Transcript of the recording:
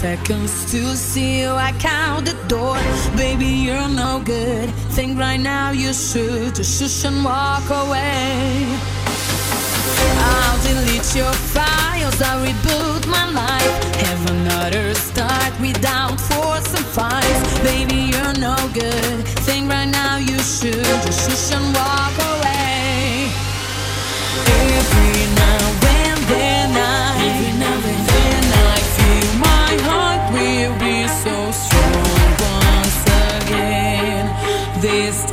seconds to see you. I count the door. Baby, you're no good. Think right now you should just shush and walk away. I'll delete your files. I'll reboot my life. Have another start without force and fights. Baby, you're no good. Think right now you should just shush and walk away. this